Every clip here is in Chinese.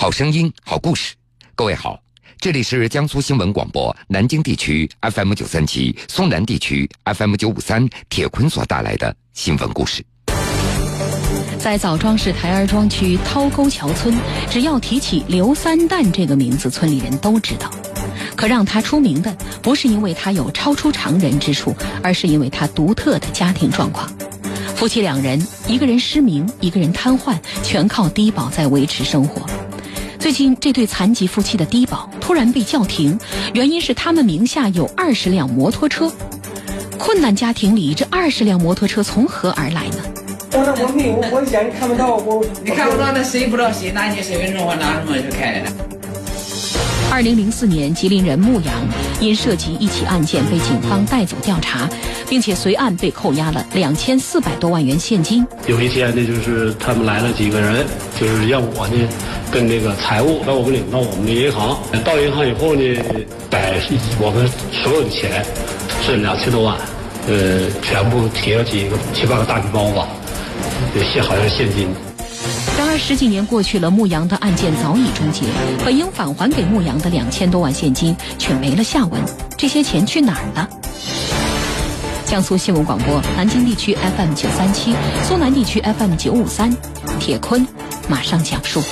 好声音，好故事。各位好，这里是江苏新闻广播南京地区 FM 九三七、松南地区 FM 九五三铁坤所带来的新闻故事。在枣庄市台儿庄区涛沟桥村，只要提起刘三蛋这个名字，村里人都知道。可让他出名的，不是因为他有超出常人之处，而是因为他独特的家庭状况。夫妻两人，一个人失明，一个人瘫痪，全靠低保在维持生活。最近，这对残疾夫妻的低保突然被叫停，原因是他们名下有二十辆摩托车。困难家庭里，这二十辆摩托车从何而来呢？我那我没有，我眼看不到，我你看不到，那谁不知道谁拿你身份证我拿什么去开的？二零零四年，吉林人牧羊因涉及一起案件被警方带走调查，并且随案被扣押了两千四百多万元现金。有一天呢，就是他们来了几个人，就是让我呢跟那个财务把我们领到我们的银行。到银行以后呢，把我们所有的钱是两千多万，呃，全部提了几个七八个大礼包吧，现好像现金。十几年过去了，牧羊的案件早已终结，本应返还给牧羊的两千多万现金却没了下文，这些钱去哪儿了？江苏新闻广播南京地区 FM 九三七，苏南地区 FM 九五三，铁坤马上讲述。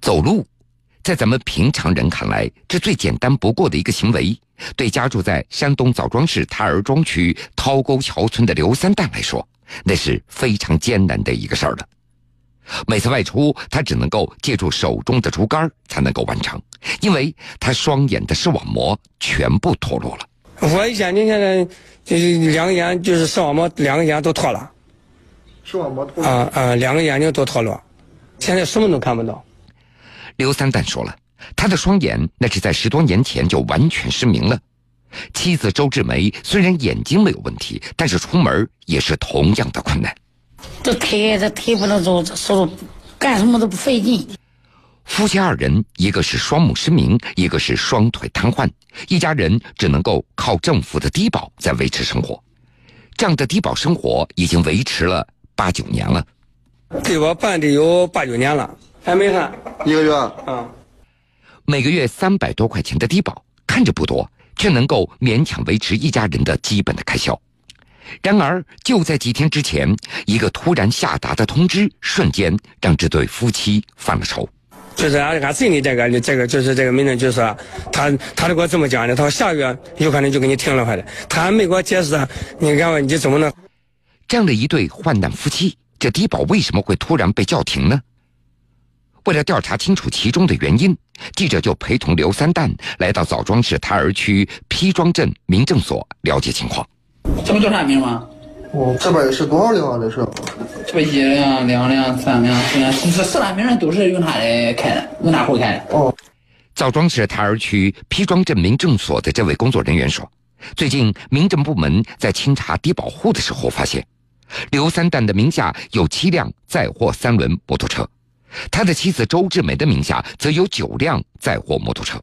走路，在咱们平常人看来，这最简单不过的一个行为。对家住在山东枣庄市台儿庄区涛沟桥村的刘三蛋来说，那是非常艰难的一个事儿了。每次外出，他只能够借助手中的竹竿才能够完成，因为他双眼的视网膜全部脱落了。我眼睛现在就是两个眼，就是视网膜两个眼都脱了。视网膜脱啊啊，两个眼睛都脱落，现在什么都看不到。刘三蛋说了。他的双眼那是在十多年前就完全失明了。妻子周志梅虽然眼睛没有问题，但是出门也是同样的困难。这腿这腿不能走，这手干什么都不费劲。夫妻二人，一个是双目失明，一个是双腿瘫痪，一家人只能够靠政府的低保在维持生活。这样的低保生活已经维持了八九年了。给我办的有八九年了，还没看一个月啊。每个月三百多块钱的低保，看着不多，却能够勉强维持一家人的基本的开销。然而，就在几天之前，一个突然下达的通知，瞬间让这对夫妻犯了愁。就是俺俺村里这个，这个就是这个民政局说，他他就给我这么讲的，他说下个月有可能就给你停了，还的，他还没给我解释，你看我你怎么能？这样的一对患难夫妻，这低保为什么会突然被叫停呢？为了调查清楚其中的原因，记者就陪同刘三蛋来到枣庄市台儿区批庄镇民政所了解情况。这不叫啥名吗？哦，这边是多少辆啊？这是？这不一辆、两辆、三辆、四辆，这四大名人都是用他的开的，用他户开的。哦。枣庄市台儿区批庄镇民政所的这位工作人员说，最近民政部门在清查低保户的时候，发现刘三蛋的名下有七辆载货三轮摩托车。他的妻子周志梅的名下则有九辆载货摩托车。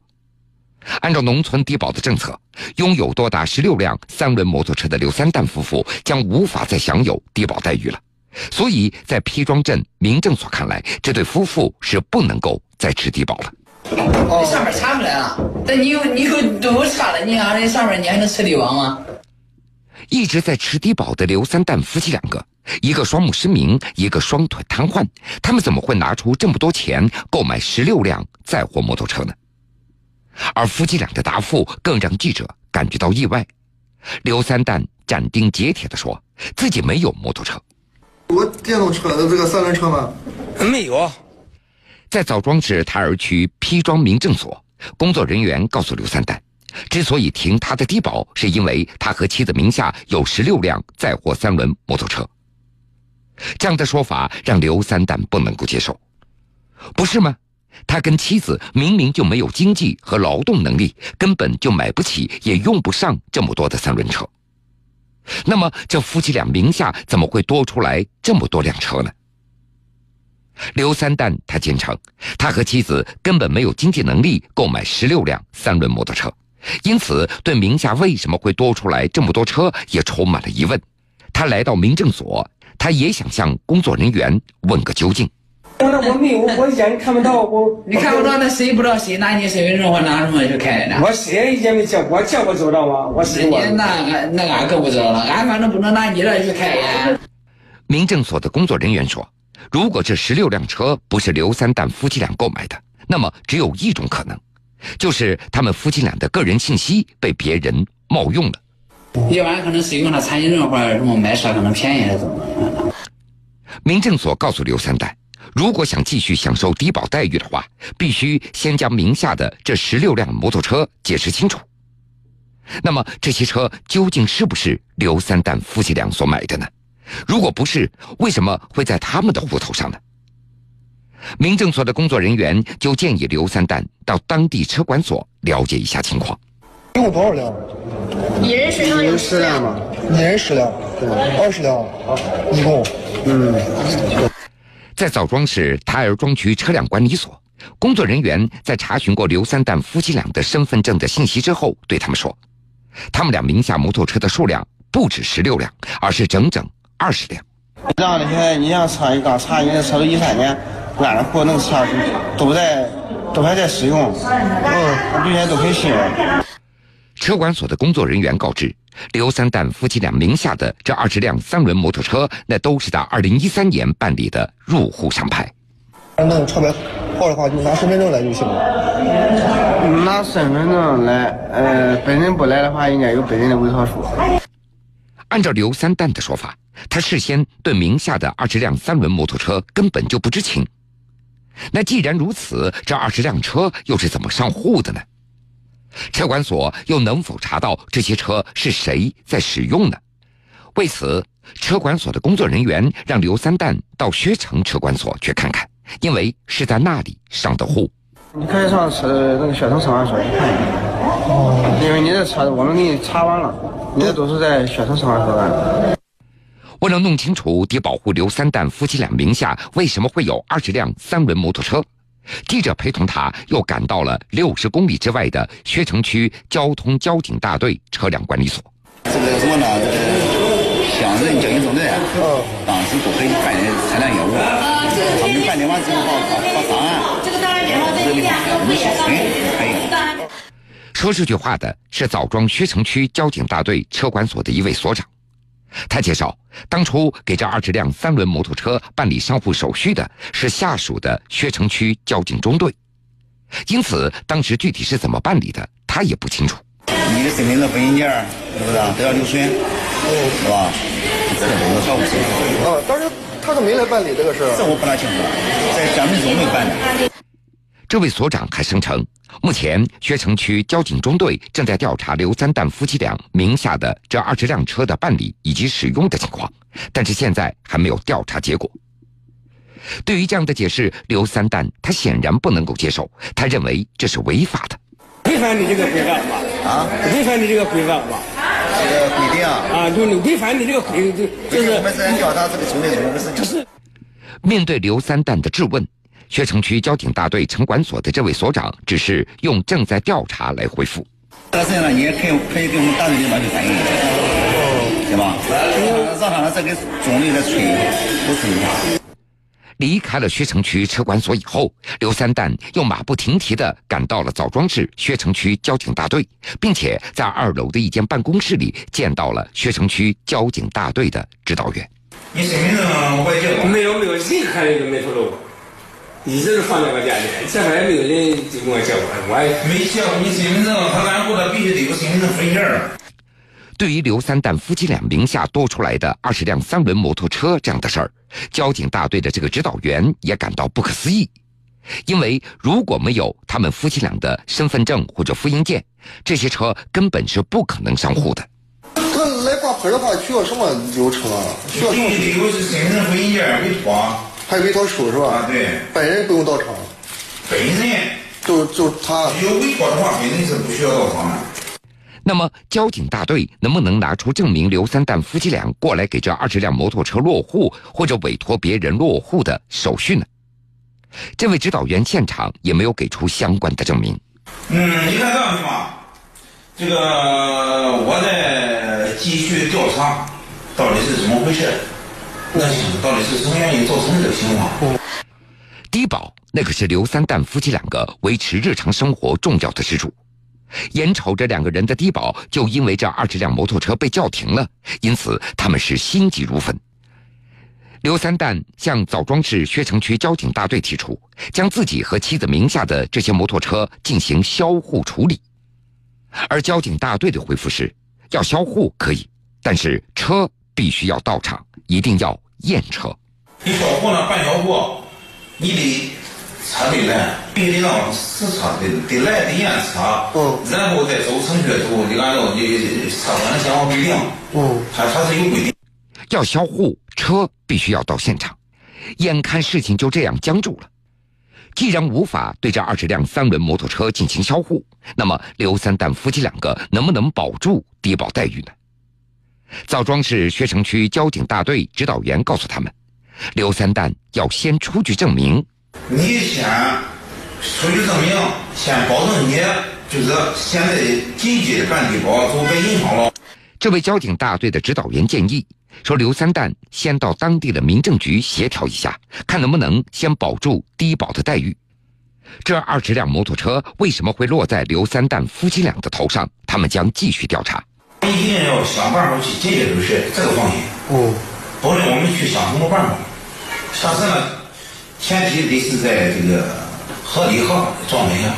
按照农村低保的政策，拥有多达十六辆三轮摩托车的刘三蛋夫妇将无法再享有低保待遇了。所以在批庄镇民政所看来，这对夫妇是不能够再吃低保了。这上面查出来了，但你有你有都有查了，你按这上面你还能吃低保吗？一直在吃低保的刘三蛋夫妻两个。一个双目失明，一个双腿瘫痪，他们怎么会拿出这么多钱购买十六辆载货摩托车呢？而夫妻俩的答复更让记者感觉到意外。刘三蛋斩钉截铁地说自己没有摩托车。我电动车的这个三轮车吗？没有。在枣庄市台儿区批庄民政所，工作人员告诉刘三蛋，之所以停他的低保，是因为他和妻子名下有十六辆载货三轮摩托车。这样的说法让刘三蛋不能够接受，不是吗？他跟妻子明明就没有经济和劳动能力，根本就买不起，也用不上这么多的三轮车。那么，这夫妻俩名下怎么会多出来这么多辆车呢？刘三蛋他坚称，他和妻子根本没有经济能力购买十六辆三轮摩托车，因此对名下为什么会多出来这么多车也充满了疑问。他来到民政所，他也想向工作人员问个究竟。我那我没有，我眼看不到，我你看不到，那谁不知道谁拿你身份证或拿什么去开的呢？我谁也没见，我见过知道吗？我谁我你那俺那俺可不知道了，俺反正不能拿你这去开呀。民政所的工作人员说，如果这十六辆车不是刘三蛋夫妻俩购买的，那么只有一种可能，就是他们夫妻俩的个人信息被别人冒用了。要不然可能是用了残疾证或者什么买车可能便宜还是怎么？民政所告诉刘三蛋，如果想继续享受低保待遇的话，必须先将名下的这十六辆摩托车解释清楚。那么这些车究竟是不是刘三蛋夫妻俩所买的呢？如果不是，为什么会在他们的户头上呢？民政所的工作人员就建议刘三蛋到当地车管所了解一下情况。一共多少辆？一人身上有十辆吗？一人十辆，对，二十辆，一共，嗯。在枣庄市台儿庄区车辆管理所，工作人员在查询过刘三蛋夫妻俩的身份证的信息之后，对他们说，他们俩名下摩托车的数量不止十六辆，而是整整二十辆。这样的现在你像车，你刚查，你的车都一三年，安的货，那个车都在，都还在使用，嗯，并且都很新。车管所的工作人员告知，刘三蛋夫妻俩名下的这二十辆三轮摩托车，那都是在二零一三年办理的入户上牌。弄车牌号的话，就拿身份证来就行了。拿身份证来，呃，本人不来的话，应该有本人的委托书。按照刘三蛋的说法，他事先对名下的二十辆三轮摩托车根本就不知情。那既然如此，这二十辆车又是怎么上户的呢？车管所又能否查到这些车是谁在使用呢？为此，车管所的工作人员让刘三蛋到薛城车管所去看看，因为是在那里上的户。你可以上车那个薛城车管所去看一看，因为你的车我们给你查完了，你的都是在薛城车管所干的。为了弄清楚低保户刘三蛋夫妻俩名下为什么会有二十辆三轮摩托车。记者陪同他，又赶到了六十公里之外的薛城区交通交警大队车辆管理所。这个什么呢？这个乡镇交警中队，当时都可以办理车辆业务。他们办理完之后，发发档案，这个我们小村可以。说这句话的是枣庄薛城区交警大队车管所的一位所长。他介绍，当初给这二十辆三轮摩托车办理上户手续的是下属的薛城区交警中队，因此当时具体是怎么办理的，他也不清楚。你的身份证复印件是不是都要留存？是吧？这个都是少务事。啊，当时他是没来办理这个事这我不大清楚，在乡镇中没办的。这位所长还声称，目前薛城区交警中队正在调查刘三蛋夫妻俩名下的这二十辆车的办理以及使用的情况，但是现在还没有调查结果。对于这样的解释，刘三蛋他显然不能够接受，他认为这是违法的，违反你这个规范吧？啊，违反你这个规范吧？这个规定啊？啊，就你违反你这个规，就就是我们在表达这个中队中的事情。是。面对刘三蛋的质问。薛城区交警大队城管所的这位所长只是用“正在调查”来回复。这事情呢，你也可以可以给我们大队领导去反映，对吧？让他们再给中队再催，不催。离开了薛城区车管所以后，刘三蛋又马不停蹄地赶到了枣庄市薛城区交警大队，并且在二楼的一间办公室里见到了薛城区交警大队的指导员。你身份证我也见过。没有没有，任何人没透露。一直是放在我家里，这边也没有人就跟我借过，我也没讲你身份证，他干活他必须得有身份证复印件。对于刘三蛋夫妻俩名下多出来的二十辆三轮摩托车这样的事儿，交警大队的这个指导员也感到不可思议，因为如果没有他们夫妻俩的身份证或者复印件，这些车根本是不可能上户的。他来挂牌的话需要什么流程啊？需要什么？必须得有身份证复印件委托。还有委托书是吧？啊，对。本人不用到场。本人就就他有委托的话，本人是不需要到场的。那么，交警大队能不能拿出证明刘三蛋夫妻俩过来给这二十辆摩托车落户，或者委托别人落户的手续呢？这位指导员现场也没有给出相关的证明。嗯，你看这样行吗？这个我在继续调查，到底是怎么回事？那到底是什么原因造成这个情况？低保那可是刘三蛋夫妻两个维持日常生活重要的支柱。眼瞅着两个人的低保就因为这二十辆摩托车被叫停了，因此他们是心急如焚。刘三蛋向枣庄市薛城区交警大队提出，将自己和妻子名下的这些摩托车进行销户处理。而交警大队的回复是：要销户可以，但是车必须要到场，一定要验车。你销户呢？办销户，你得车得来，必须得让实车得得来得验车，嗯，然后再走程序走，你按照你车管的相关规定，嗯，它它是有规定。要销户，车必须要到现场。眼看事情就这样僵住了，既然无法对这二十辆三轮摩托车进行销户，那么刘三蛋夫妻两个能不能保住低保待遇呢？枣庄市薛城区交警大队指导员告诉他们，刘三蛋要先出具证明。你先出具证明，先保证你就是现在紧急的办低保，就别影响了。这位交警大队的指导员建议。说刘三蛋先到当地的民政局协调一下，看能不能先保住低保的待遇。这二十辆摩托车为什么会落在刘三蛋夫妻俩的头上？他们将继续调查。我们一定要想办法去解决这个事，这个放心。哦，不论我们去想什么办法。但是呢，前提得是在这个合理合法的状态下。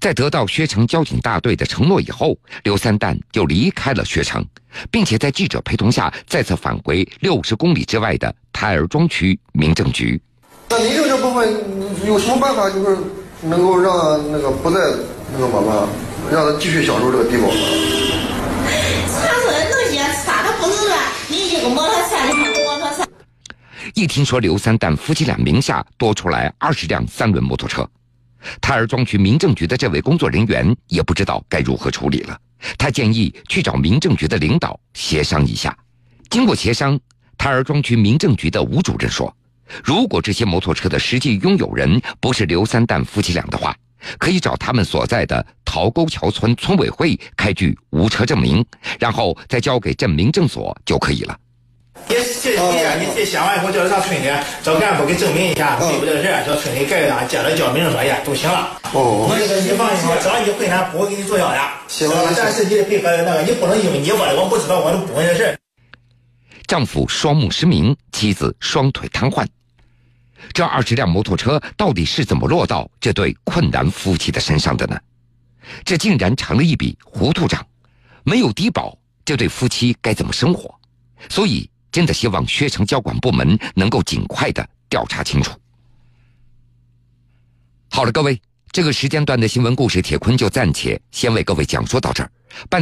在得到薛城交警大队的承诺以后，刘三蛋就离开了薛城，并且在记者陪同下再次返回六十公里之外的台儿庄区民政局。那民政这部分有什么办法，就是能够让那个不再那个什么，让他继续享受这个低保？他一听说刘三蛋夫妻俩名下多出来二十辆三轮摩托车。台儿庄区民政局的这位工作人员也不知道该如何处理了。他建议去找民政局的领导协商一下。经过协商，台儿庄区民政局的吴主任说：“如果这些摩托车的实际拥有人不是刘三蛋夫妻俩的话，可以找他们所在的桃沟桥村村委会开具无车证明，然后再交给镇民政所就可以了。”你这你呀，你这写完以后叫上村里找干部给证明一下，对不对？事叫村里盖个章，接着交民政所去就行了。哦，我这个你放心，只要你困难，不会给你做销的。行，但是你得配合那个，你不能因为你我的我不知道我都不问的事。丈夫双目失明，妻子双腿瘫痪，这二十辆摩托车到底是怎么落到这对困难夫妻的身上的呢？这竟然成了一笔糊涂账，没有低保，这对夫妻该怎么生活？所以。真的希望薛城交管部门能够尽快的调查清楚。好了，各位，这个时间段的新闻故事，铁坤就暂且先为各位讲述到这儿。半。